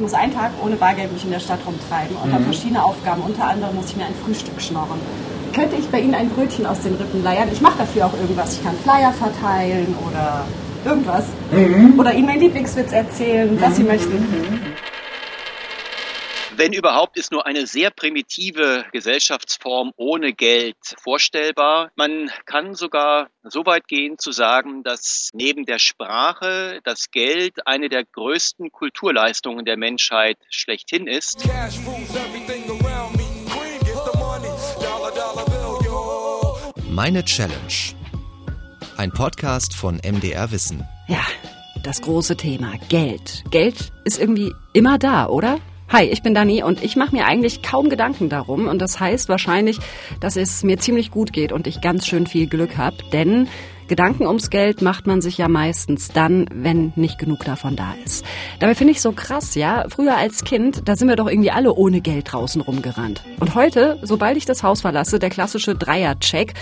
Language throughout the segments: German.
ich muss einen Tag ohne Bargeld mich in der Stadt rumtreiben und mhm. habe verschiedene Aufgaben. Unter anderem muss ich mir ein Frühstück schnorren. Könnte ich bei Ihnen ein Brötchen aus den Rippen leiern? Ich mache dafür auch irgendwas. Ich kann Flyer verteilen oder irgendwas. Mhm. Oder Ihnen meinen Lieblingswitz erzählen, was mhm. Sie möchten. Wenn überhaupt, ist nur eine sehr primitive Gesellschaftsform ohne Geld vorstellbar. Man kann sogar so weit gehen zu sagen, dass neben der Sprache das Geld eine der größten Kulturleistungen der Menschheit schlechthin ist. Meine Challenge. Ein Podcast von MDR Wissen. Ja, das große Thema Geld. Geld ist irgendwie immer da, oder? Hi, ich bin Dani und ich mache mir eigentlich kaum Gedanken darum und das heißt wahrscheinlich, dass es mir ziemlich gut geht und ich ganz schön viel Glück habe, denn Gedanken ums Geld macht man sich ja meistens dann, wenn nicht genug davon da ist. Dabei finde ich so krass, ja. Früher als Kind, da sind wir doch irgendwie alle ohne Geld draußen rumgerannt. Und heute, sobald ich das Haus verlasse, der klassische Dreier-Check.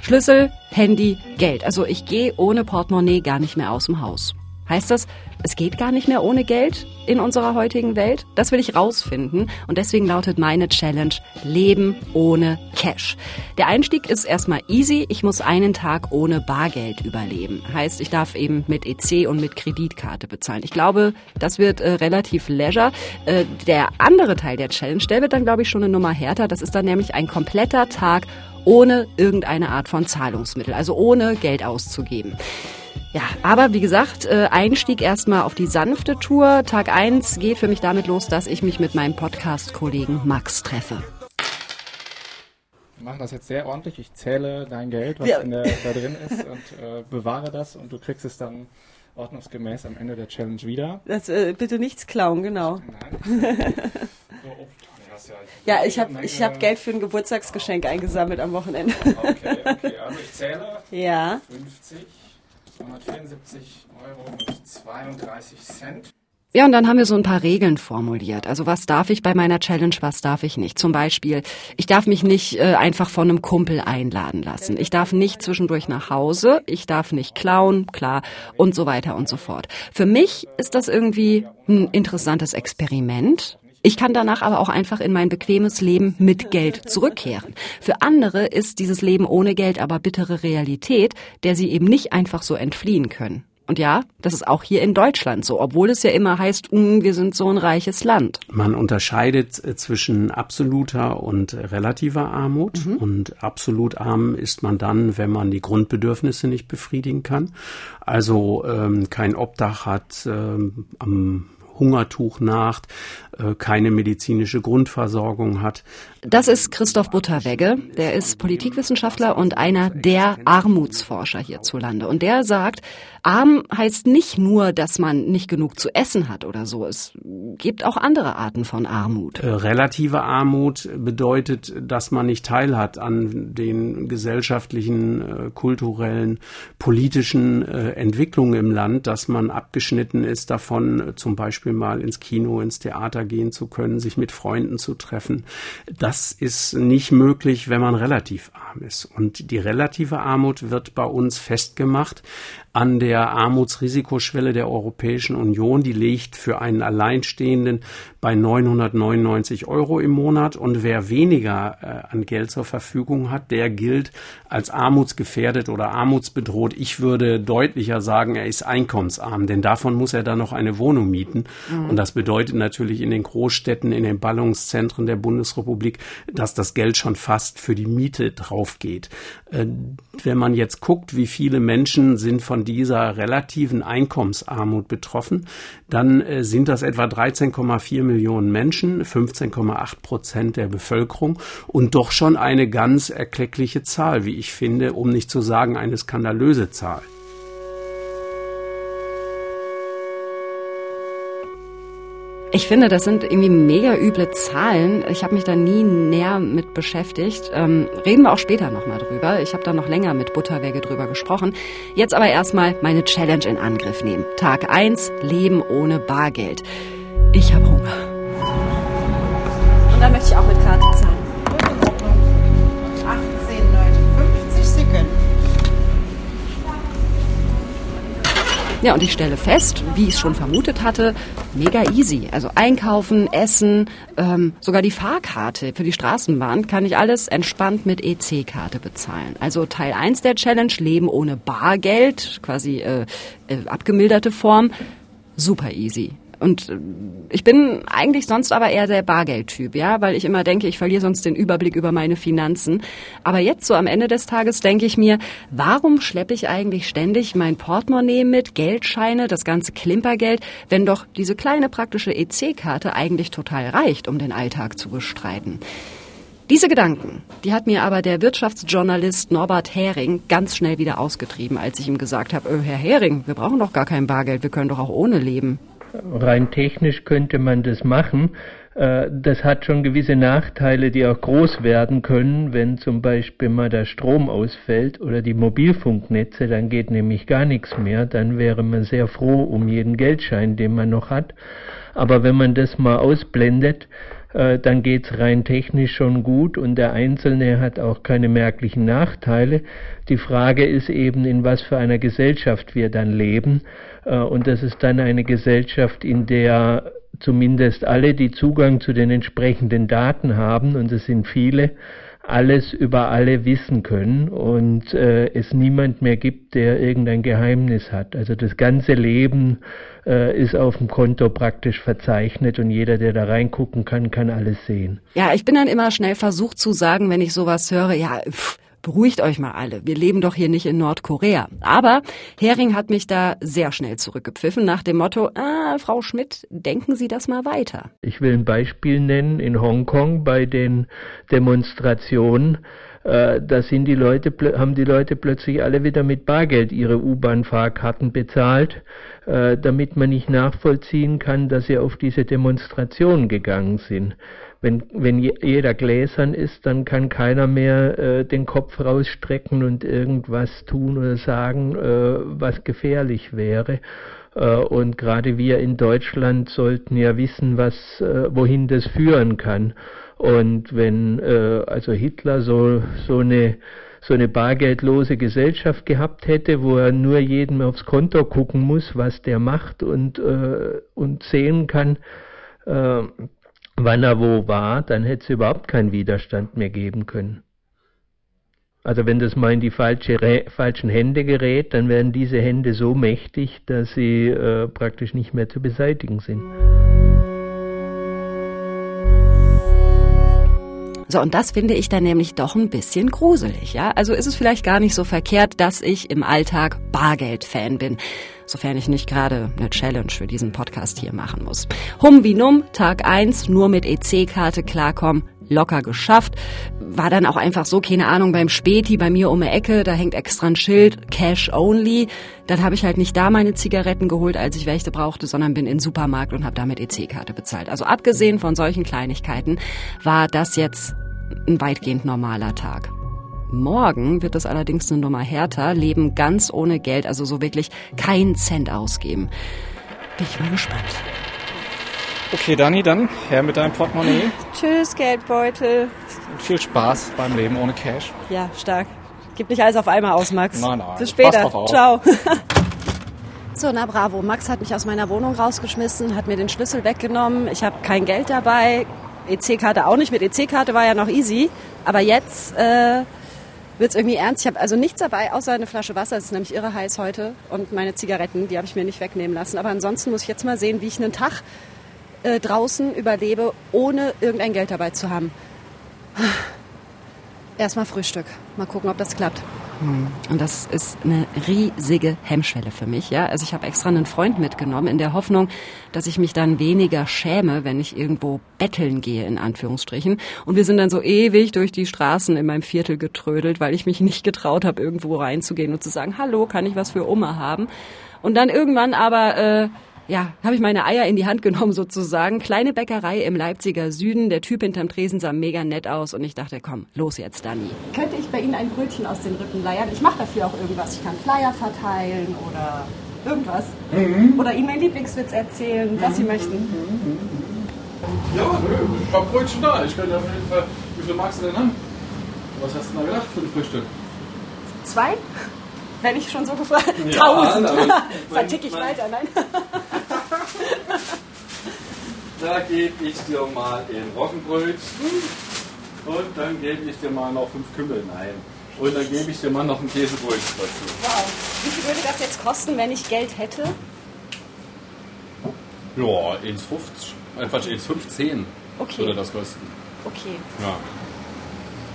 Schlüssel, Handy, Geld. Also ich gehe ohne Portemonnaie gar nicht mehr aus dem Haus. Heißt das, es geht gar nicht mehr ohne Geld in unserer heutigen Welt? Das will ich rausfinden und deswegen lautet meine Challenge Leben ohne Cash. Der Einstieg ist erstmal easy. Ich muss einen Tag ohne Bargeld überleben. Heißt, ich darf eben mit EC und mit Kreditkarte bezahlen. Ich glaube, das wird äh, relativ leisure. Äh, der andere Teil der Challenge, der wird dann, glaube ich, schon eine Nummer härter. Das ist dann nämlich ein kompletter Tag ohne irgendeine Art von Zahlungsmittel, also ohne Geld auszugeben. Ja, aber wie gesagt, äh, Einstieg erstmal auf die sanfte Tour. Tag 1 geht für mich damit los, dass ich mich mit meinem Podcast-Kollegen Max treffe. Wir machen das jetzt sehr ordentlich. Ich zähle dein Geld, was ja. der, da drin ist und äh, bewahre das und du kriegst es dann ordnungsgemäß am Ende der Challenge wieder. Das, äh, bitte nichts klauen, genau. Nein. so, oh, ja, ich habe ich hab Geld für ein Geburtstagsgeschenk eingesammelt am Wochenende. Okay, okay. Also ich zähle. Ja. 50. 274 Euro und 32 Cent. Ja, und dann haben wir so ein paar Regeln formuliert. Also was darf ich bei meiner Challenge, was darf ich nicht? Zum Beispiel, ich darf mich nicht äh, einfach von einem Kumpel einladen lassen. Ich darf nicht zwischendurch nach Hause. Ich darf nicht klauen, klar, und so weiter und so fort. Für mich ist das irgendwie ein interessantes Experiment. Ich kann danach aber auch einfach in mein bequemes Leben mit Geld zurückkehren. Für andere ist dieses Leben ohne Geld aber bittere Realität, der sie eben nicht einfach so entfliehen können. Und ja, das ist auch hier in Deutschland so, obwohl es ja immer heißt, mm, wir sind so ein reiches Land. Man unterscheidet äh, zwischen absoluter und relativer Armut. Mhm. Und absolut arm ist man dann, wenn man die Grundbedürfnisse nicht befriedigen kann. Also ähm, kein Obdach hat, ähm, am Hungertuch nacht, keine medizinische Grundversorgung hat. Das ist Christoph Butterwegge. Der ist Politikwissenschaftler und einer der Armutsforscher hierzulande. Und der sagt, arm heißt nicht nur, dass man nicht genug zu essen hat oder so. Es gibt auch andere Arten von Armut. Äh, relative Armut bedeutet, dass man nicht teilhat an den gesellschaftlichen, äh, kulturellen, politischen Entwicklungen im Land, dass man abgeschnitten ist davon, zum Beispiel mal ins Kino, ins Theater gehen zu können, sich mit Freunden zu treffen. Das ist nicht möglich, wenn man relativ arm ist. Und die relative Armut wird bei uns festgemacht an der Armutsrisikoschwelle der Europäischen Union. Die liegt für einen Alleinstehenden bei 999 Euro im Monat. Und wer weniger äh, an Geld zur Verfügung hat, der gilt als armutsgefährdet oder armutsbedroht. Ich würde deutlicher sagen, er ist einkommensarm, denn davon muss er dann noch eine Wohnung mieten. Mhm. Und das bedeutet natürlich in den Großstädten, in den Ballungszentren der Bundesrepublik, dass das Geld schon fast für die Miete draufgeht. Äh, wenn man jetzt guckt, wie viele Menschen sind von dieser relativen Einkommensarmut betroffen, dann äh, sind das etwa 13,4 Millionen Menschen, 15,8 Prozent der Bevölkerung und doch schon eine ganz erkleckliche Zahl, wie ich finde, um nicht zu sagen eine skandalöse Zahl. Ich finde, das sind irgendwie mega üble Zahlen. Ich habe mich da nie näher mit beschäftigt. Ähm, reden wir auch später nochmal drüber. Ich habe da noch länger mit Butterwege drüber gesprochen. Jetzt aber erstmal meine Challenge in Angriff nehmen. Tag eins: Leben ohne Bargeld. Ich habe Hunger. Und dann möchte ich auch mit Ja, und ich stelle fest, wie ich es schon vermutet hatte, mega easy. Also einkaufen, essen, ähm, sogar die Fahrkarte für die Straßenbahn kann ich alles entspannt mit EC-Karte bezahlen. Also Teil 1 der Challenge, Leben ohne Bargeld, quasi äh, äh, abgemilderte Form, super easy. Und äh, ich bin eigentlich sonst aber eher der Bargeldtyp, ja, weil ich immer denke, ich verliere sonst den Überblick über meine Finanzen. Aber jetzt so am Ende des Tages denke ich mir, warum schleppe ich eigentlich ständig mein Portemonnaie mit, Geldscheine, das ganze Klimpergeld, wenn doch diese kleine praktische EC-Karte eigentlich total reicht, um den Alltag zu bestreiten? Diese Gedanken, die hat mir aber der Wirtschaftsjournalist Norbert Hering ganz schnell wieder ausgetrieben, als ich ihm gesagt habe, oh, Herr Hering, wir brauchen doch gar kein Bargeld, wir können doch auch ohne leben rein technisch könnte man das machen. Äh, das hat schon gewisse Nachteile, die auch groß werden können, wenn zum Beispiel mal der Strom ausfällt oder die Mobilfunknetze, dann geht nämlich gar nichts mehr. Dann wäre man sehr froh um jeden Geldschein, den man noch hat. Aber wenn man das mal ausblendet, äh, dann geht's rein technisch schon gut und der Einzelne hat auch keine merklichen Nachteile. Die Frage ist eben, in was für einer Gesellschaft wir dann leben. Äh, und das ist dann eine Gesellschaft, in der zumindest alle, die Zugang zu den entsprechenden Daten haben, und es sind viele, alles über alle wissen können und äh, es niemand mehr gibt, der irgendein Geheimnis hat. Also das ganze Leben äh, ist auf dem Konto praktisch verzeichnet und jeder, der da reingucken kann, kann alles sehen. Ja, ich bin dann immer schnell versucht zu sagen, wenn ich sowas höre, ja, pff, beruhigt euch mal alle, wir leben doch hier nicht in Nordkorea. Aber Hering hat mich da sehr schnell zurückgepfiffen nach dem Motto, ah, Frau Schmidt, denken Sie das mal weiter. Ich will ein Beispiel nennen in Hongkong bei den Demonstrationen äh, da sind die Leute, haben die Leute plötzlich alle wieder mit Bargeld ihre U-Bahn-Fahrkarten bezahlt, äh, damit man nicht nachvollziehen kann, dass sie auf diese Demonstration gegangen sind. Wenn, wenn jeder gläsern ist, dann kann keiner mehr äh, den Kopf rausstrecken und irgendwas tun oder sagen, äh, was gefährlich wäre. Äh, und gerade wir in Deutschland sollten ja wissen, was, äh, wohin das führen kann. Und wenn äh, also Hitler so, so eine so eine bargeldlose Gesellschaft gehabt hätte, wo er nur jedem aufs Konto gucken muss, was der macht und, äh, und sehen kann, äh, wann er wo war, dann hätte es überhaupt keinen Widerstand mehr geben können. Also wenn das mal in die falsche, falschen Hände gerät, dann werden diese Hände so mächtig, dass sie äh, praktisch nicht mehr zu beseitigen sind. So, und das finde ich dann nämlich doch ein bisschen gruselig, ja? Also ist es vielleicht gar nicht so verkehrt, dass ich im Alltag Bargeld-Fan bin. Sofern ich nicht gerade eine Challenge für diesen Podcast hier machen muss. Hum wie num, Tag eins nur mit EC-Karte klarkommen, locker geschafft. War dann auch einfach so, keine Ahnung, beim Späti bei mir um die Ecke, da hängt extra ein Schild, Cash Only. Dann habe ich halt nicht da meine Zigaretten geholt, als ich welche brauchte, sondern bin in den Supermarkt und habe damit EC-Karte bezahlt. Also abgesehen von solchen Kleinigkeiten war das jetzt ein weitgehend normaler Tag. Morgen wird es allerdings eine Nummer härter, leben ganz ohne Geld, also so wirklich keinen Cent ausgeben. Bin ich mal gespannt. Okay, Dani, dann her mit deinem Portemonnaie. Tschüss, Geldbeutel. Viel Spaß beim Leben ohne Cash. Ja, stark. Gib nicht alles auf einmal aus, Max. Nein, nein. Bis später. Ciao. So, na bravo. Max hat mich aus meiner Wohnung rausgeschmissen, hat mir den Schlüssel weggenommen. Ich habe kein Geld dabei. EC-Karte auch nicht. Mit EC-Karte war ja noch easy. Aber jetzt äh, wird es irgendwie ernst. Ich habe also nichts dabei, außer eine Flasche Wasser. Es ist nämlich irre heiß heute. Und meine Zigaretten, die habe ich mir nicht wegnehmen lassen. Aber ansonsten muss ich jetzt mal sehen, wie ich einen Tag äh, draußen überlebe, ohne irgendein Geld dabei zu haben. Erstmal Frühstück. Mal gucken, ob das klappt. Hm. Und das ist eine riesige Hemmschwelle für mich, ja. Also ich habe extra einen Freund mitgenommen in der Hoffnung, dass ich mich dann weniger schäme, wenn ich irgendwo betteln gehe, in Anführungsstrichen. Und wir sind dann so ewig durch die Straßen in meinem Viertel getrödelt, weil ich mich nicht getraut habe, irgendwo reinzugehen und zu sagen, hallo, kann ich was für Oma haben? Und dann irgendwann aber äh, ja, habe ich meine Eier in die Hand genommen sozusagen. Kleine Bäckerei im Leipziger Süden. Der Typ hinterm Tresen sah mega nett aus und ich dachte, komm, los jetzt, Dani. Könnte ich bei Ihnen ein Brötchen aus den Rippen leiern? Ich mache dafür auch irgendwas. Ich kann Flyer verteilen oder irgendwas. Mhm. Oder Ihnen meinen Lieblingswitz erzählen, was Sie möchten. Ja, nö, ich habe Brötchen da. Ich könnte auf jeden Fall. Wie viel magst du denn haben? Was hast du denn da gedacht für ein Frühstück? Zwei? wenn ich schon so gefragt Ja, Tausend. aber- Vertick ich weiter, nein. Da gebe ich dir mal ein Roggenbrötchen und dann gebe ich dir mal noch fünf Kümmel ein. Und dann gebe ich dir mal noch ein Käsebrötchen dazu. Wow. Wie viel würde das jetzt kosten, wenn ich Geld hätte? Ja, 1,50. Äh, Quatsch, 1,15 Okay. würde das kosten. Okay. Ja.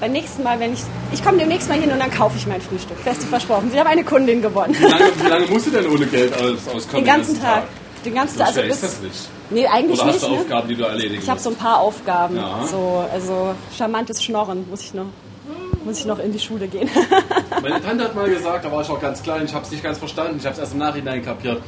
Beim nächsten Mal, wenn ich. Ich komme demnächst mal hin und dann kaufe ich mein Frühstück. Fest versprochen. Sie haben eine Kundin gewonnen. Wie lange, wie lange musst du denn ohne Geld aus, auskommen? Den ganzen Tag. Den ganzen So Tag. Also ist bis, das nicht. nee, eigentlich Oder hast nicht. du Ne? Aufgaben, die du erledigen Ich habe so ein paar Aufgaben. Ja. So, also charmantes Schnorren muss ich noch. Muss ich noch in die Schule gehen. Meine Tante hat mal gesagt, da war ich auch ganz klein, ich habe es nicht ganz verstanden, ich habe es erst im Nachhinein kapiert.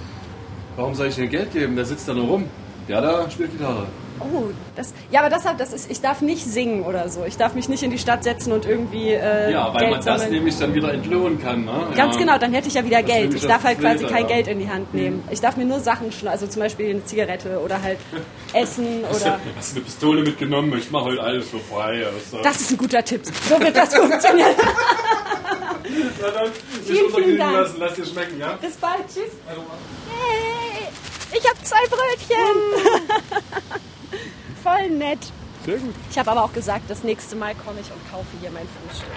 Warum soll ich dir Geld geben? Der sitzt da nur rum. Der da spielt Gitarre. Oh, das, ja, aber deshalb, das ist, ich darf nicht singen oder so. Ich darf mich nicht in die Stadt setzen und irgendwie äh, Ja, weil Geld man das sammeln. nämlich dann wieder entlohnen kann. Ne? Ganz ja. genau, dann hätte ich ja wieder Das Geld. Ich darf das halt quasi Wilde, kein ja. Geld in die Hand nehmen. Ich darf mir nur Sachen schneiden, also zum Beispiel eine Zigarette oder halt Essen oder. Hast du eine Pistole mitgenommen? Ich mache heute alles so frei. Also. Das ist ein guter Tipp. So wird das funktionieren. Na dann, Vielen, vielen Dank. lassen, lass dir schmecken, ja? Bis bald. Tschüss. Hey, ich habe zwei Brötchen. Voll nett. Sehr gut. Ich habe aber auch gesagt, das nächste Mal komme ich und kaufe hier mein Frühstück.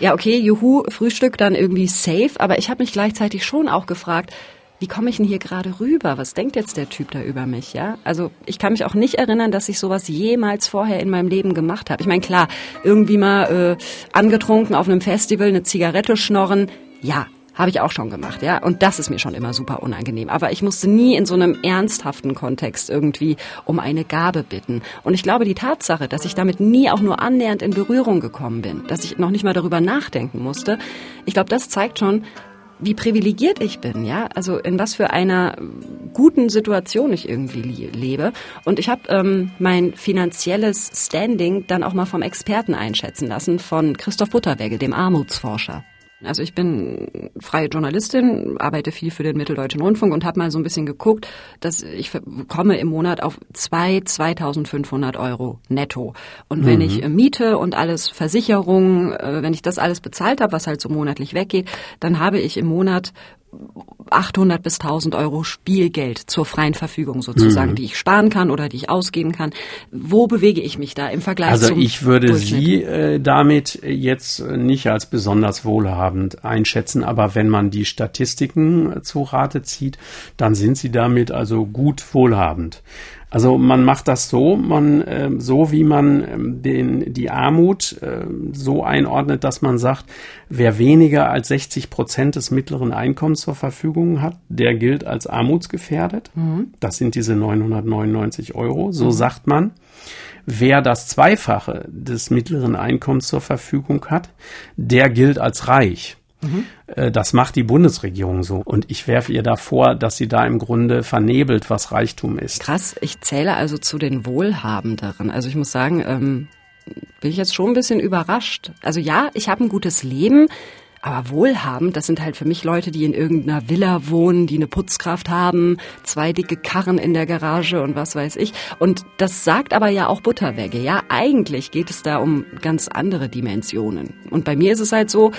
Ja, okay, juhu, Frühstück dann irgendwie safe, aber ich habe mich gleichzeitig schon auch gefragt, wie komme ich denn hier gerade rüber? Was denkt jetzt der Typ da über mich, ja? Also ich kann mich auch nicht erinnern, dass ich sowas jemals vorher in meinem Leben gemacht habe. Ich meine, klar, irgendwie mal äh, angetrunken auf einem Festival, eine Zigarette schnorren, ja, habe ich auch schon gemacht, ja. Und das ist mir schon immer super unangenehm. Aber ich musste nie in so einem ernsthaften Kontext irgendwie um eine Gabe bitten. Und ich glaube, die Tatsache, dass ich damit nie auch nur annähernd in Berührung gekommen bin, dass ich noch nicht mal darüber nachdenken musste, ich glaube, das zeigt schon, wie privilegiert ich bin, ja, also in was für einer guten Situation ich irgendwie lebe. Und ich habe ähm, mein finanzielles Standing dann auch mal vom Experten einschätzen lassen, von Christoph Butterwegge, dem Armutsforscher. Also ich bin freie Journalistin, arbeite viel für den Mitteldeutschen Rundfunk und habe mal so ein bisschen geguckt, dass ich komme im Monat auf zwei 2.500 Euro netto. Und wenn Mhm. ich äh, Miete und alles Versicherung, äh, wenn ich das alles bezahlt habe, was halt so monatlich weggeht, dann habe ich im Monat 800 bis 1000 Euro Spielgeld zur freien Verfügung sozusagen, Mhm. die ich sparen kann oder die ich ausgeben kann. Wo bewege ich mich da im Vergleich Also zum ich würde? Sie äh, damit jetzt äh, nicht als besonders wohlhabend einschätzen, aber wenn man die Statistiken äh, zu Rate zieht, dann sind Sie damit also gut wohlhabend. Also man macht das so, man ähm, so wie man ähm, den die Armut ähm, so einordnet, dass man sagt, wer weniger als 60 Prozent des mittleren Einkommens zur Verfügung hat, der gilt als armutsgefährdet. Mhm. Das sind diese 999 Euro. So Mhm. sagt man. Wer das Zweifache des mittleren Einkommens zur Verfügung hat, der gilt als reich. Äh, Das macht die Bundesregierung so. Und ich werfe ihr da vor, dass sie da im Grunde vernebelt, was Reichtum ist. Krass, ich zähle also zu den Wohlhabenderen. Also ich muss sagen, ähm, bin ich jetzt schon ein bisschen überrascht. Also ja, ich habe ein gutes Leben, aber wohlhabend, das sind halt für mich Leute, die in irgendeiner Villa wohnen, die eine Putzkraft haben, zwei dicke Karren in der Garage und was weiß ich. Und das sagt aber ja auch Butterwegge. Ja, eigentlich geht es da um ganz andere Dimensionen. Und bei mir ist es halt so,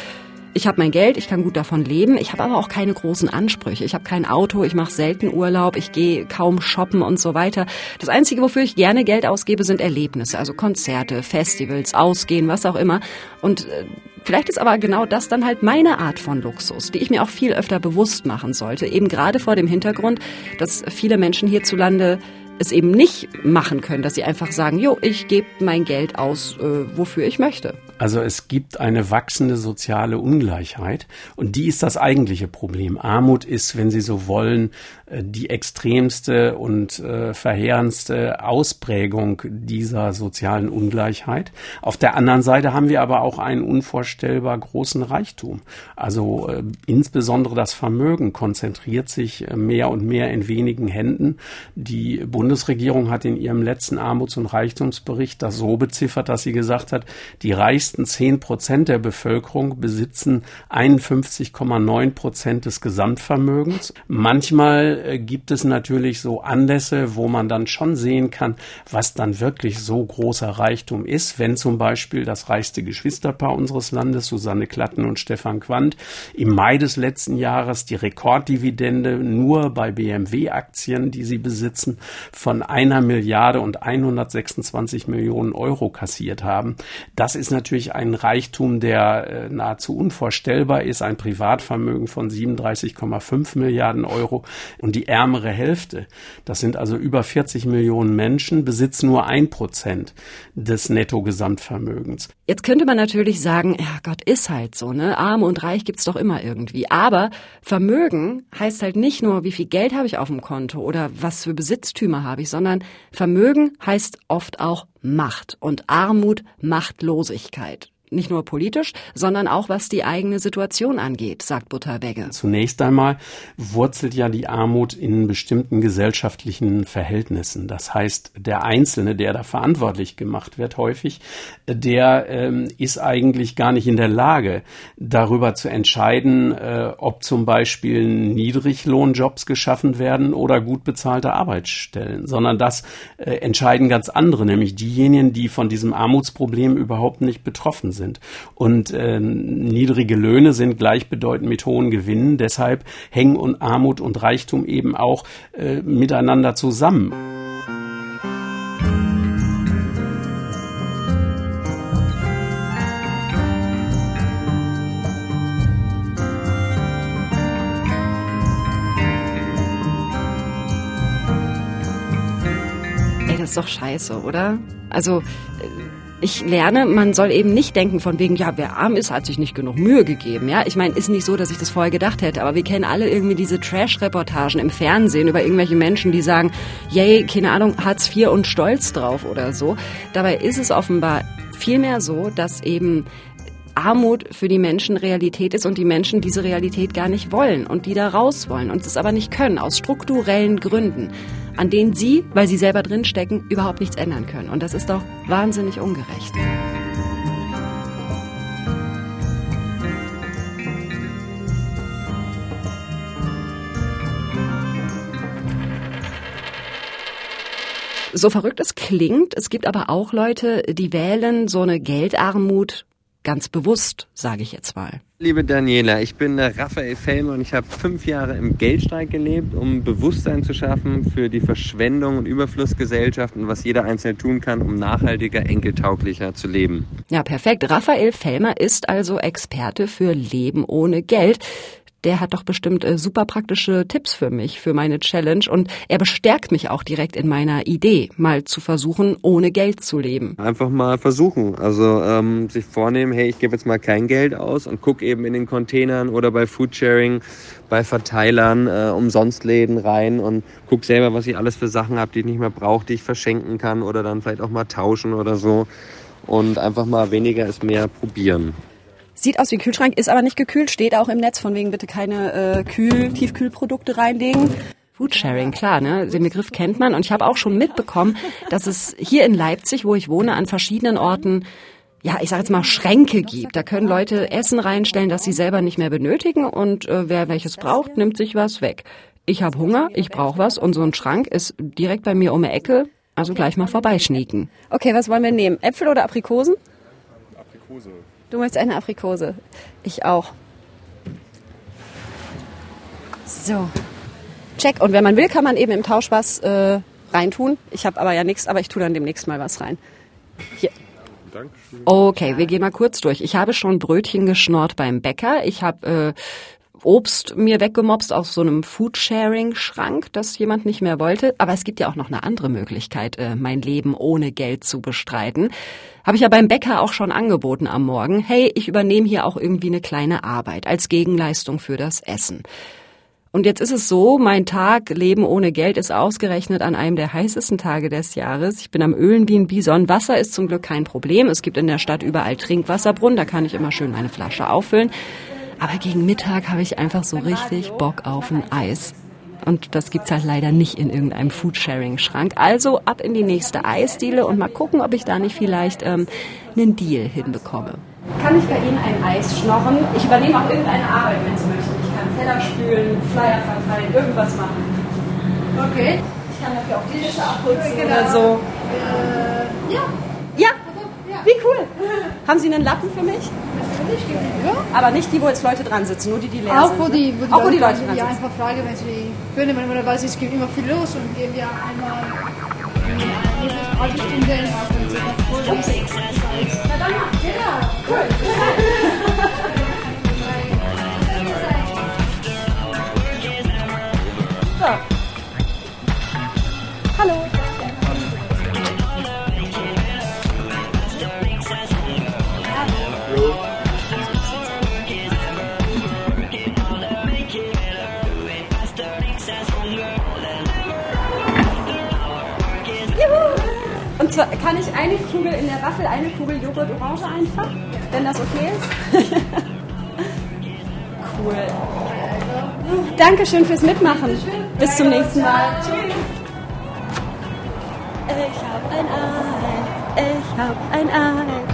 ich habe mein Geld, ich kann gut davon leben, ich habe aber auch keine großen Ansprüche. Ich habe kein Auto, ich mache selten Urlaub, ich gehe kaum shoppen und so weiter. Das Einzige, wofür ich gerne Geld ausgebe, sind Erlebnisse, also Konzerte, Festivals, Ausgehen, was auch immer. Und äh, vielleicht ist aber genau das dann halt meine Art von Luxus, die ich mir auch viel öfter bewusst machen sollte. Eben gerade vor dem Hintergrund, dass viele Menschen hierzulande es eben nicht machen können, dass sie einfach sagen, jo, ich gebe mein Geld aus, äh, wofür ich möchte. Also es gibt eine wachsende soziale Ungleichheit und die ist das eigentliche Problem. Armut ist, wenn Sie so wollen, äh, die extremste und äh, verheerendste Ausprägung dieser sozialen Ungleichheit. Auf der anderen Seite haben wir aber auch einen unvorstellbar großen Reichtum. Also äh, insbesondere das Vermögen konzentriert sich mehr und mehr in wenigen Händen. Die Bundesregierung hat in ihrem letzten Armuts- und Reichtumsbericht das so beziffert, dass sie gesagt hat, die reichsten reichsten 10 Prozent der Bevölkerung besitzen 51,9 Prozent des Gesamtvermögens. Manchmal äh, gibt es natürlich so Anlässe, wo man dann schon sehen kann, was dann wirklich so großer Reichtum ist, wenn zum Beispiel das reichste Geschwisterpaar unseres Landes, Susanne Klatten und Stefan Quandt, im Mai des letzten Jahres die Rekorddividende nur bei BMW-Aktien, die sie besitzen, von einer Milliarde und 126 Millionen Euro kassiert haben. Das ist natürlich ein Reichtum, der äh, nahezu unvorstellbar ist, ein Privatvermögen von 37,5 Milliarden Euro und die ärmere Hälfte, das sind also über 40 Millionen Menschen, besitzen nur ein Prozent des Nettogesamtvermögens. Jetzt könnte man natürlich sagen, ja Gott, ist halt so, ne? Arm und reich gibt's doch immer irgendwie. Aber Vermögen heißt halt nicht nur, wie viel Geld habe ich auf dem Konto oder was für Besitztümer habe ich, sondern Vermögen heißt oft auch Macht und Armut Machtlosigkeit nicht nur politisch, sondern auch was die eigene Situation angeht, sagt Butterwegge. Zunächst einmal wurzelt ja die Armut in bestimmten gesellschaftlichen Verhältnissen. Das heißt, der Einzelne, der da verantwortlich gemacht wird, häufig, der ähm, ist eigentlich gar nicht in der Lage, darüber zu entscheiden, äh, ob zum Beispiel Niedriglohnjobs geschaffen werden oder gut bezahlte Arbeitsstellen, sondern das äh, entscheiden ganz andere, nämlich diejenigen, die von diesem Armutsproblem überhaupt nicht betroffen sind sind. Und äh, niedrige Löhne sind gleichbedeutend mit hohen Gewinnen. Deshalb hängen und Armut und Reichtum eben auch äh, miteinander zusammen. Ey, das ist doch scheiße, oder? Also äh, ich lerne, man soll eben nicht denken von wegen, ja, wer arm ist, hat sich nicht genug Mühe gegeben. Ja, ich meine, ist nicht so, dass ich das vorher gedacht hätte, aber wir kennen alle irgendwie diese Trash-Reportagen im Fernsehen über irgendwelche Menschen, die sagen, yay, keine Ahnung, Hartz IV und stolz drauf oder so. Dabei ist es offenbar vielmehr so, dass eben Armut für die Menschen Realität ist und die Menschen diese Realität gar nicht wollen und die da raus wollen und es aber nicht können, aus strukturellen Gründen an denen sie, weil sie selber drinstecken, überhaupt nichts ändern können. Und das ist doch wahnsinnig ungerecht. So verrückt es klingt, es gibt aber auch Leute, die wählen so eine Geldarmut Ganz bewusst, sage ich jetzt mal. Liebe Daniela, ich bin der Raphael Fellmer und ich habe fünf Jahre im Geldstreik gelebt, um Bewusstsein zu schaffen für die Verschwendung und Überflussgesellschaft und was jeder Einzelne tun kann, um nachhaltiger, enkeltauglicher zu leben. Ja, perfekt. Raphael Fellmer ist also Experte für Leben ohne Geld der hat doch bestimmt äh, super praktische Tipps für mich, für meine Challenge und er bestärkt mich auch direkt in meiner Idee, mal zu versuchen, ohne Geld zu leben. Einfach mal versuchen, also ähm, sich vornehmen, hey, ich gebe jetzt mal kein Geld aus und guck eben in den Containern oder bei Foodsharing, bei Verteilern, äh, Umsonstläden rein und guck selber, was ich alles für Sachen habe, die ich nicht mehr brauche, die ich verschenken kann oder dann vielleicht auch mal tauschen oder so und einfach mal weniger ist mehr probieren. Sieht aus wie ein Kühlschrank, ist aber nicht gekühlt, steht auch im Netz, von wegen bitte keine äh, Kühl-, Tiefkühlprodukte reinlegen. Foodsharing, klar, ne? Den Begriff kennt man und ich habe auch schon mitbekommen, dass es hier in Leipzig, wo ich wohne, an verschiedenen Orten ja, ich sage jetzt mal Schränke gibt. Da können Leute Essen reinstellen, das sie selber nicht mehr benötigen und äh, wer welches braucht, nimmt sich was weg. Ich habe Hunger, ich brauche was und so ein Schrank ist direkt bei mir um die Ecke, also gleich mal vorbeischnieken. Okay, was wollen wir nehmen? Äpfel oder Aprikosen? Aprikose. Du möchtest eine Aprikose. Ich auch. So. Check. Und wenn man will, kann man eben im Tausch was äh, reintun. Ich habe aber ja nichts, aber ich tue dann demnächst mal was rein. Hier. Okay, wir gehen mal kurz durch. Ich habe schon Brötchen geschnort beim Bäcker. Ich habe äh, Obst mir weggemobst aus so einem Foodsharing-Schrank, das jemand nicht mehr wollte. Aber es gibt ja auch noch eine andere Möglichkeit, äh, mein Leben ohne Geld zu bestreiten. Habe ich ja beim Bäcker auch schon angeboten am Morgen. Hey, ich übernehme hier auch irgendwie eine kleine Arbeit als Gegenleistung für das Essen. Und jetzt ist es so, mein Tag Leben ohne Geld ist ausgerechnet an einem der heißesten Tage des Jahres. Ich bin am Ölen wie ein Bison. Wasser ist zum Glück kein Problem. Es gibt in der Stadt überall Trinkwasserbrunnen, da kann ich immer schön meine Flasche auffüllen. Aber gegen Mittag habe ich einfach so richtig Bock auf ein Eis. Und das gibt's halt leider nicht in irgendeinem Foodsharing-Schrank. Also ab in die nächste Eisdiele und mal gucken, ob ich da nicht vielleicht ähm, einen Deal hinbekomme. Kann ich bei Ihnen ein Eis schnorren? Ich übernehme auch irgendeine Arbeit, wenn Sie möchten. Ich kann Teller spülen, Flyer verteilen, irgendwas machen. Okay. Ich kann dafür auch Tische abputzen Genau. oder so. Äh, ja. Ja, wie cool. Haben Sie einen Lappen für mich? Ja. Aber nicht die, wo jetzt Leute dran sitzen, nur die, die leer Auch sind. wo ne? die, wo die auch wo die Leute dran. Ja, sitzen. einfach fragen, wenn sie können, weil normalerweise es gibt immer viel los und gehen wir einmal eine halbe Stunde ist. Na dann. Ja, cool. Dankeschön fürs Mitmachen. Bis zum nächsten Mal. Tschüss. Ich hab ein Ei. Ich hab ein Ei.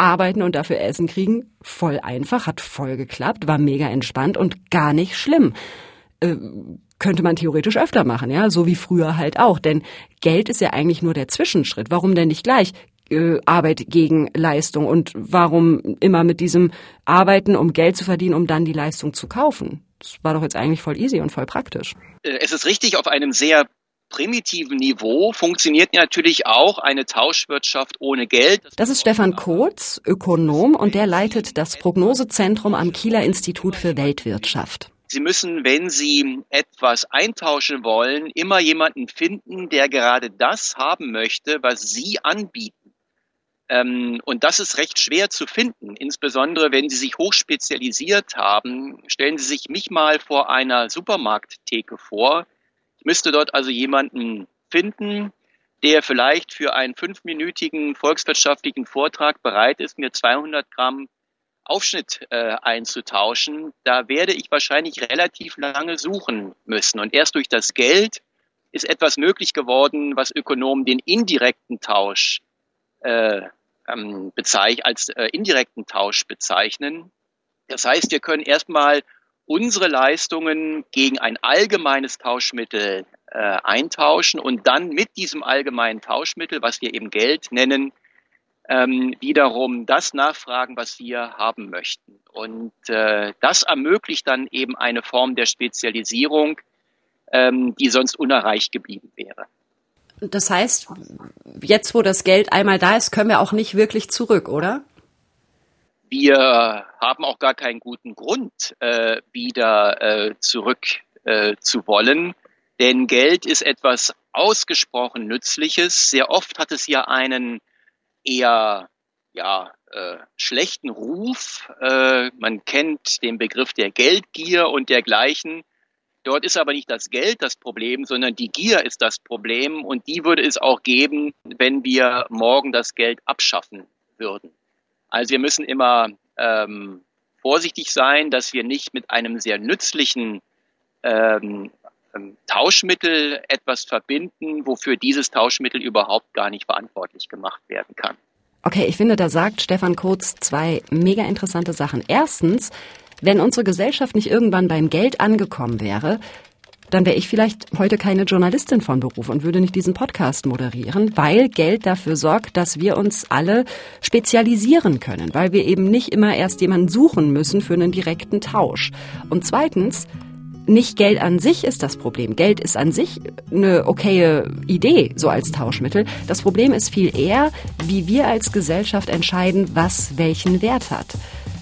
Arbeiten und dafür Essen kriegen, voll einfach, hat voll geklappt, war mega entspannt und gar nicht schlimm. Äh, könnte man theoretisch öfter machen, ja, so wie früher halt auch. Denn Geld ist ja eigentlich nur der Zwischenschritt. Warum denn nicht gleich äh, Arbeit gegen Leistung und warum immer mit diesem Arbeiten, um Geld zu verdienen, um dann die Leistung zu kaufen? Das war doch jetzt eigentlich voll easy und voll praktisch. Äh, Es ist richtig, auf einem sehr primitiven Niveau funktioniert natürlich auch eine Tauschwirtschaft ohne Geld. Das ist Stefan Kotz, Ökonom, und der leitet das Prognosezentrum am Kieler Institut für Weltwirtschaft. Sie müssen, wenn Sie etwas eintauschen wollen, immer jemanden finden, der gerade das haben möchte, was Sie anbieten. Ähm, und das ist recht schwer zu finden, insbesondere wenn Sie sich hochspezialisiert haben. Stellen Sie sich mich mal vor einer Supermarkttheke vor. Ich müsste dort also jemanden finden, der vielleicht für einen fünfminütigen volkswirtschaftlichen Vortrag bereit ist, mir 200 Gramm Aufschnitt äh, einzutauschen. Da werde ich wahrscheinlich relativ lange suchen müssen. Und erst durch das Geld ist etwas möglich geworden, was Ökonomen den indirekten Tausch äh, ähm, als äh, indirekten Tausch bezeichnen. Das heißt, wir können erstmal unsere Leistungen gegen ein allgemeines Tauschmittel äh, eintauschen und dann mit diesem allgemeinen Tauschmittel, was wir eben Geld nennen, ähm, wiederum das nachfragen, was wir haben möchten. Und äh, das ermöglicht dann eben eine Form der Spezialisierung, ähm, die sonst unerreicht geblieben wäre. Das heißt, jetzt wo das Geld einmal da ist, können wir auch nicht wirklich zurück, oder? Wir haben auch gar keinen guten Grund, äh, wieder äh, zurück äh, zu wollen, denn Geld ist etwas ausgesprochen Nützliches. Sehr oft hat es ja einen eher ja, äh, schlechten Ruf. Äh, man kennt den Begriff der Geldgier und dergleichen. Dort ist aber nicht das Geld das Problem, sondern die Gier ist das Problem und die würde es auch geben, wenn wir morgen das Geld abschaffen würden. Also wir müssen immer ähm, vorsichtig sein, dass wir nicht mit einem sehr nützlichen ähm, ähm, Tauschmittel etwas verbinden, wofür dieses Tauschmittel überhaupt gar nicht verantwortlich gemacht werden kann. Okay, ich finde, da sagt Stefan Kurz zwei mega interessante Sachen. Erstens, wenn unsere Gesellschaft nicht irgendwann beim Geld angekommen wäre, dann wäre ich vielleicht heute keine Journalistin von Beruf und würde nicht diesen Podcast moderieren, weil Geld dafür sorgt, dass wir uns alle spezialisieren können, weil wir eben nicht immer erst jemanden suchen müssen für einen direkten Tausch. Und zweitens, nicht Geld an sich ist das Problem. Geld ist an sich eine okaye Idee, so als Tauschmittel. Das Problem ist viel eher, wie wir als Gesellschaft entscheiden, was welchen Wert hat.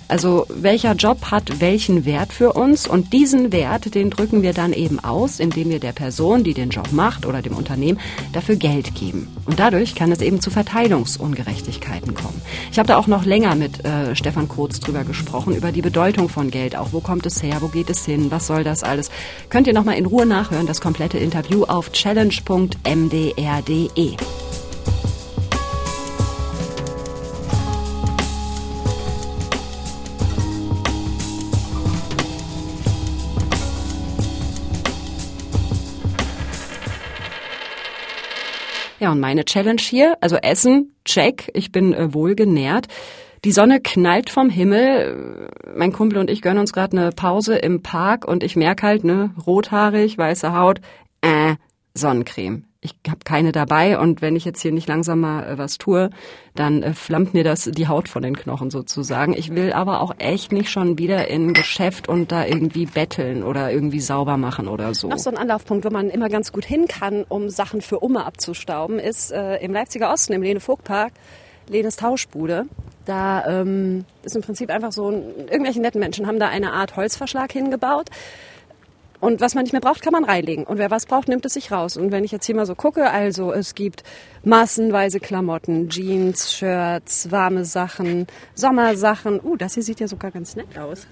Also welcher Job hat welchen Wert für uns und diesen Wert, den drücken wir dann eben aus, indem wir der Person, die den Job macht oder dem Unternehmen dafür Geld geben. Und dadurch kann es eben zu Verteilungsungerechtigkeiten kommen. Ich habe da auch noch länger mit äh, Stefan Kurz drüber gesprochen, über die Bedeutung von Geld, auch wo kommt es her, wo geht es hin, was soll das alles. Könnt ihr nochmal in Ruhe nachhören, das komplette Interview auf challenge.mdr.de. Und meine Challenge hier, also Essen, check, ich bin äh, wohl genährt. Die Sonne knallt vom Himmel. Mein Kumpel und ich gönnen uns gerade eine Pause im Park und ich merke halt, ne, rothaarig, weiße Haut, äh, Sonnencreme ich habe keine dabei und wenn ich jetzt hier nicht langsam mal äh, was tue, dann äh, flammt mir das die Haut von den Knochen sozusagen. Ich will aber auch echt nicht schon wieder in Geschäft und da irgendwie betteln oder irgendwie sauber machen oder so. Noch so ein Anlaufpunkt, wo man immer ganz gut hin kann, um Sachen für Umme abzustauben, ist äh, im Leipziger Osten, im Lene-Vogt-Park, Lenes Tauschbude. Da ähm, ist im Prinzip einfach so, ein, irgendwelche netten Menschen haben da eine Art Holzverschlag hingebaut und was man nicht mehr braucht, kann man reinlegen. Und wer was braucht, nimmt es sich raus. Und wenn ich jetzt hier mal so gucke, also es gibt massenweise Klamotten, Jeans, Shirts, warme Sachen, Sommersachen. Uh, das hier sieht ja sogar ganz nett aus.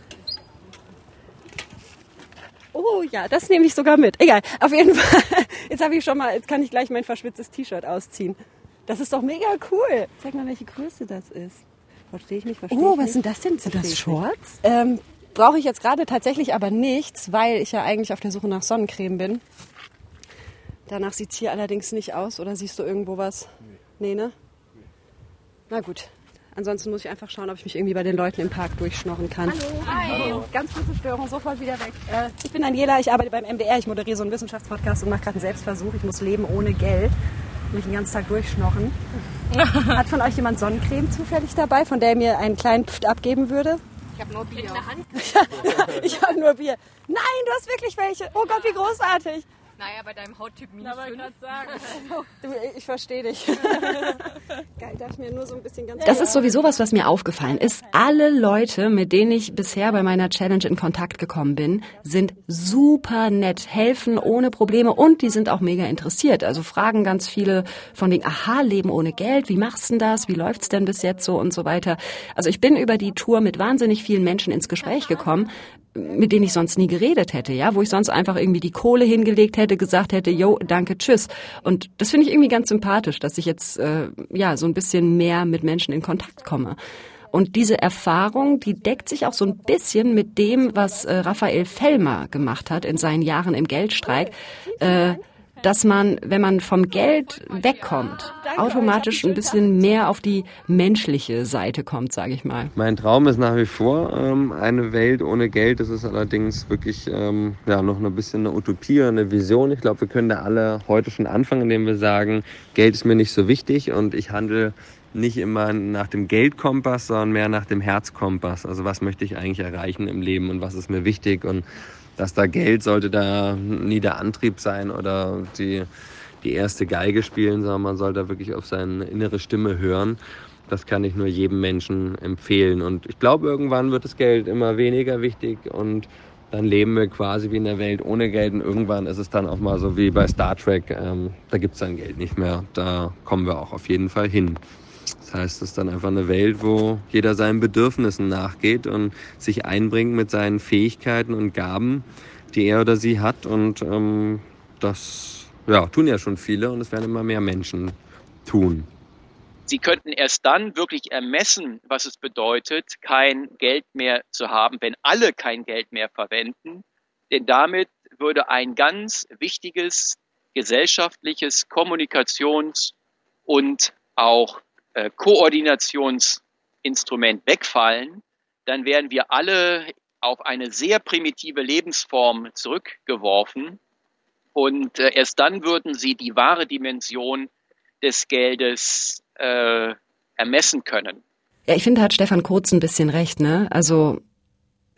Oh ja, das nehme ich sogar mit. Egal, auf jeden Fall. Jetzt habe ich schon mal, jetzt kann ich gleich mein verschwitztes T-Shirt ausziehen. Das ist doch mega cool. Zeig mal, welche Größe das ist. Verstehe ich nicht, verstehe Oh, was nicht. sind das denn? Sind das Shorts? Ähm, Brauche ich jetzt gerade tatsächlich aber nichts, weil ich ja eigentlich auf der Suche nach Sonnencreme bin. Danach sieht es hier allerdings nicht aus. Oder siehst du irgendwo was? Nee, ne? Na gut. Ansonsten muss ich einfach schauen, ob ich mich irgendwie bei den Leuten im Park durchschnorren kann. Hallo. Hi. Hallo. Ganz kurze Störung, sofort wieder weg. Äh, ich bin Daniela, ich arbeite beim MDR, ich moderiere so einen Wissenschaftspodcast und mache gerade einen Selbstversuch. Ich muss leben ohne Geld. Mich den ganzen Tag durchschnorren. Hat von euch jemand Sonnencreme zufällig dabei, von der ihr mir einen kleinen Pft abgeben würde? Ich habe nur Bier. In der Hand. ich habe nur Bier. Nein, du hast wirklich welche. Oh Gott, wie großartig. Naja, bei deinem Hauttyp minus Na, 5. sagen. Du, ich verstehe dich. Geil, darf mir nur so ein bisschen ganz Das ist sowieso was, was mir aufgefallen ist. Alle Leute, mit denen ich bisher bei meiner Challenge in Kontakt gekommen bin, sind super nett, helfen ohne Probleme und die sind auch mega interessiert. Also fragen ganz viele von den aha, Leben ohne Geld, wie machst du denn das? Wie läuft's denn bis jetzt so und so weiter. Also ich bin über die Tour mit wahnsinnig vielen Menschen ins Gespräch gekommen, mit denen ich sonst nie geredet hätte, ja, wo ich sonst einfach irgendwie die Kohle hingelegt hätte, gesagt hätte, yo, danke, tschüss. Und das finde ich irgendwie ganz sympathisch, dass ich jetzt äh, ja so ein bisschen mehr mit Menschen in Kontakt komme. Und diese Erfahrung, die deckt sich auch so ein bisschen mit dem, was äh, Raphael Fellmer gemacht hat in seinen Jahren im Geldstreik. Äh, dass man, wenn man vom Geld wegkommt, automatisch ein bisschen mehr auf die menschliche Seite kommt, sage ich mal. Mein Traum ist nach wie vor ähm, eine Welt ohne Geld. Das ist allerdings wirklich ähm, ja, noch ein bisschen eine Utopie, eine Vision. Ich glaube, wir können da alle heute schon anfangen, indem wir sagen, Geld ist mir nicht so wichtig und ich handle nicht immer nach dem Geldkompass, sondern mehr nach dem Herzkompass. Also was möchte ich eigentlich erreichen im Leben und was ist mir wichtig und dass da Geld sollte da nie der Antrieb sein oder die, die erste Geige spielen, sondern man sollte wirklich auf seine innere Stimme hören. Das kann ich nur jedem Menschen empfehlen. Und ich glaube, irgendwann wird das Geld immer weniger wichtig und dann leben wir quasi wie in der Welt ohne Geld und irgendwann ist es dann auch mal so wie bei Star Trek, ähm, da gibt's dann Geld nicht mehr. Da kommen wir auch auf jeden Fall hin. Heißt, es dann einfach eine Welt, wo jeder seinen Bedürfnissen nachgeht und sich einbringt mit seinen Fähigkeiten und Gaben, die er oder sie hat. Und ähm, das ja, tun ja schon viele und es werden immer mehr Menschen tun. Sie könnten erst dann wirklich ermessen, was es bedeutet, kein Geld mehr zu haben, wenn alle kein Geld mehr verwenden. Denn damit würde ein ganz wichtiges gesellschaftliches Kommunikations- und auch äh, Koordinationsinstrument wegfallen, dann werden wir alle auf eine sehr primitive Lebensform zurückgeworfen. Und äh, erst dann würden sie die wahre Dimension des Geldes äh, ermessen können. Ja, ich finde, hat Stefan Kurz ein bisschen recht, ne? Also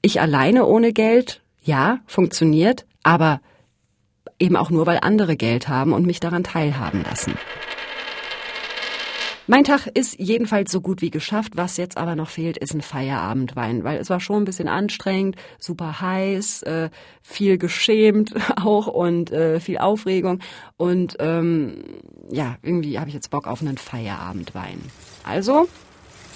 ich alleine ohne Geld, ja, funktioniert, aber eben auch nur, weil andere Geld haben und mich daran teilhaben lassen. Mein Tag ist jedenfalls so gut wie geschafft. Was jetzt aber noch fehlt, ist ein Feierabendwein, weil es war schon ein bisschen anstrengend, super heiß, äh, viel geschämt auch und äh, viel Aufregung. Und ähm, ja, irgendwie habe ich jetzt Bock auf einen Feierabendwein. Also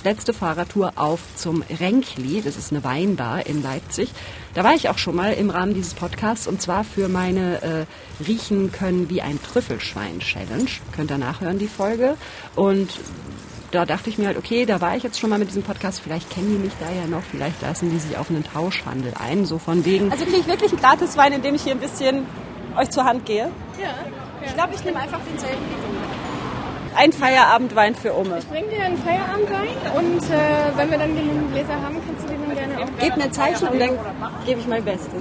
letzte Fahrradtour auf zum Renkli. Das ist eine Weinbar in Leipzig. Da war ich auch schon mal im Rahmen dieses Podcasts und zwar für meine äh, Riechen können wie ein Trüffelschwein Challenge. Könnt ihr nachhören, die Folge. Und da dachte ich mir halt, okay, da war ich jetzt schon mal mit diesem Podcast, vielleicht kennen die mich da ja noch, vielleicht lassen die sich auf einen Tauschhandel ein, so von wegen. Also kriege ich wirklich einen Gratiswein, indem ich hier ein bisschen euch zur Hand gehe? Ja. Ich glaube, ich nehme einfach denselben wie du. Ein Feierabendwein für Ome. Ich bringe dir einen Feierabendwein und äh, wenn wir dann genügend Gläser haben, kannst du den dann gerne auch. Gib mir ein Zeichen und dann gebe ich mein Bestes.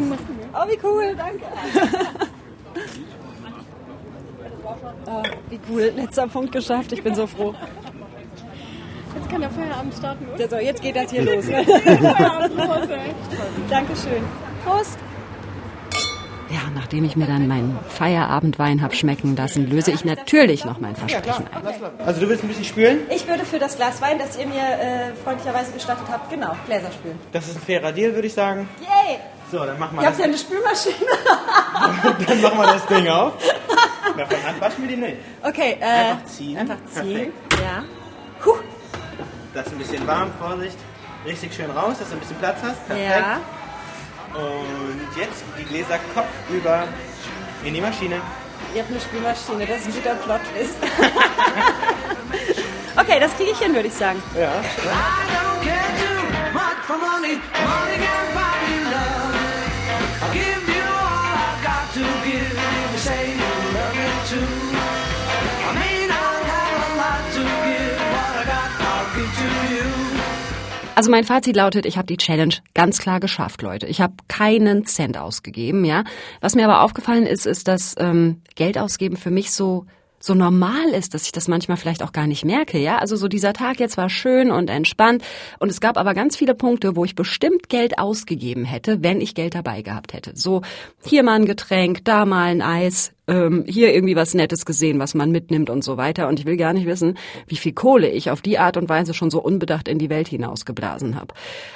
Oh, wie cool, danke. oh, wie cool, letzter Punkt geschafft. Ich bin so froh. Jetzt kann der Feierabend starten, oder? So, jetzt geht das hier los. Feierabend los, ey. Dankeschön. Prost. Ja, nachdem ich mir dann meinen Feierabendwein hab schmecken lassen, löse ich natürlich noch mein Versprechen ein. Also du willst ein bisschen spülen? Ich würde für das Glas Wein, das ihr mir äh, freundlicherweise gestattet habt, genau, Gläser spülen. Das ist ein fairer Deal, würde ich sagen. Yay! So, dann machen wir Ihr habt ja eine Spülmaschine. dann machen wir das Ding auf. Na, von Hand waschen wir die nicht. Okay, äh, Einfach ziehen. Einfach ziehen. Perfekt. Ja. Das ist ein bisschen warm, Vorsicht. Richtig schön raus, dass du ein bisschen Platz hast. Perfekt. Ja. Und jetzt die Gläser kopfüber in die Maschine. Ihr habt eine Spülmaschine, das ist ein guter Plot-Twist. okay, das kriege ich hin, würde ich sagen. Ja. Also mein Fazit lautet, ich habe die Challenge ganz klar geschafft, Leute. Ich habe keinen Cent ausgegeben, ja. Was mir aber aufgefallen ist, ist, dass ähm, Geld ausgeben für mich so so normal ist, dass ich das manchmal vielleicht auch gar nicht merke, ja. Also so dieser Tag jetzt war schön und entspannt und es gab aber ganz viele Punkte, wo ich bestimmt Geld ausgegeben hätte, wenn ich Geld dabei gehabt hätte. So hier mal ein Getränk, da mal ein Eis, ähm, hier irgendwie was Nettes gesehen, was man mitnimmt und so weiter. Und ich will gar nicht wissen, wie viel Kohle ich auf die Art und Weise schon so unbedacht in die Welt hinausgeblasen habe.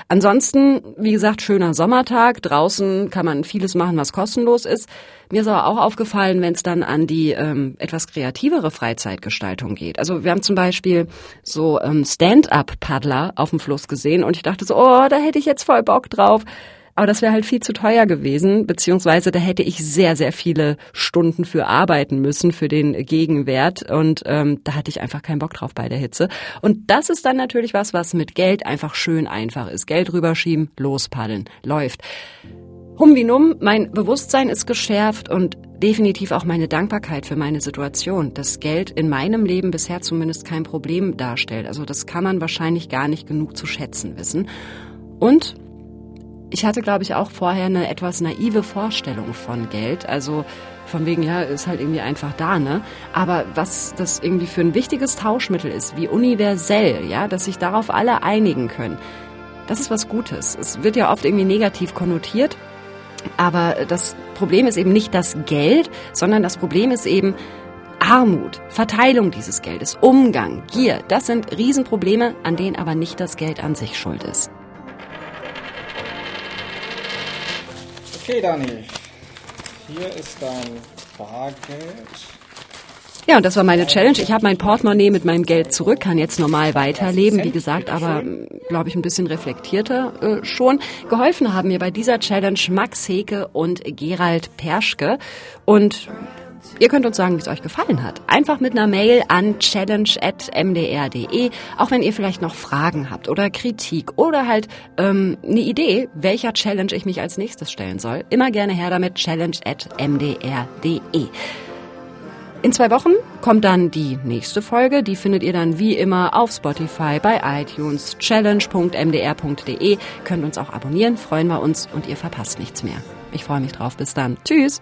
Ansonsten, wie gesagt, schöner Sommertag. Draußen kann man vieles machen, was kostenlos ist. Mir ist aber auch aufgefallen, wenn es dann an die ähm, etwas kreativere Freizeitgestaltung geht. Also wir haben zum Beispiel so ähm, Stand-up-Paddler auf dem Fluss gesehen und ich dachte so, oh, da hätte ich jetzt voll Bock drauf. Aber das wäre halt viel zu teuer gewesen, beziehungsweise da hätte ich sehr, sehr viele Stunden für arbeiten müssen, für den Gegenwert. Und ähm, da hatte ich einfach keinen Bock drauf bei der Hitze. Und das ist dann natürlich was, was mit Geld einfach schön einfach ist. Geld rüberschieben, lospaddeln, läuft. Hum wie numm, mein Bewusstsein ist geschärft und definitiv auch meine Dankbarkeit für meine Situation, dass Geld in meinem Leben bisher zumindest kein Problem darstellt. Also das kann man wahrscheinlich gar nicht genug zu schätzen wissen. Und ich hatte, glaube ich, auch vorher eine etwas naive Vorstellung von Geld. Also von wegen, ja, ist halt irgendwie einfach da, ne? Aber was das irgendwie für ein wichtiges Tauschmittel ist, wie universell, ja, dass sich darauf alle einigen können, das ist was Gutes. Es wird ja oft irgendwie negativ konnotiert. Aber das Problem ist eben nicht das Geld, sondern das Problem ist eben Armut, Verteilung dieses Geldes, Umgang, Gier. Das sind Riesenprobleme, an denen aber nicht das Geld an sich schuld ist. Okay, Dani. Hier ist dein Bargeld. Ja, und das war meine Challenge. Ich habe mein Portemonnaie mit meinem Geld zurück, kann jetzt normal weiterleben, wie gesagt, aber glaube ich ein bisschen reflektierter äh, schon. Geholfen haben mir bei dieser Challenge Max Heke und Gerald Perschke. Und Ihr könnt uns sagen, wie es euch gefallen hat. Einfach mit einer Mail an challenge.mdr.de, auch wenn ihr vielleicht noch Fragen habt oder Kritik oder halt ähm, eine Idee, welcher Challenge ich mich als nächstes stellen soll. Immer gerne her damit challenge.mdr.de. In zwei Wochen kommt dann die nächste Folge. Die findet ihr dann wie immer auf Spotify, bei iTunes, challenge.mdr.de. Könnt uns auch abonnieren, freuen wir uns und ihr verpasst nichts mehr. Ich freue mich drauf. Bis dann. Tschüss.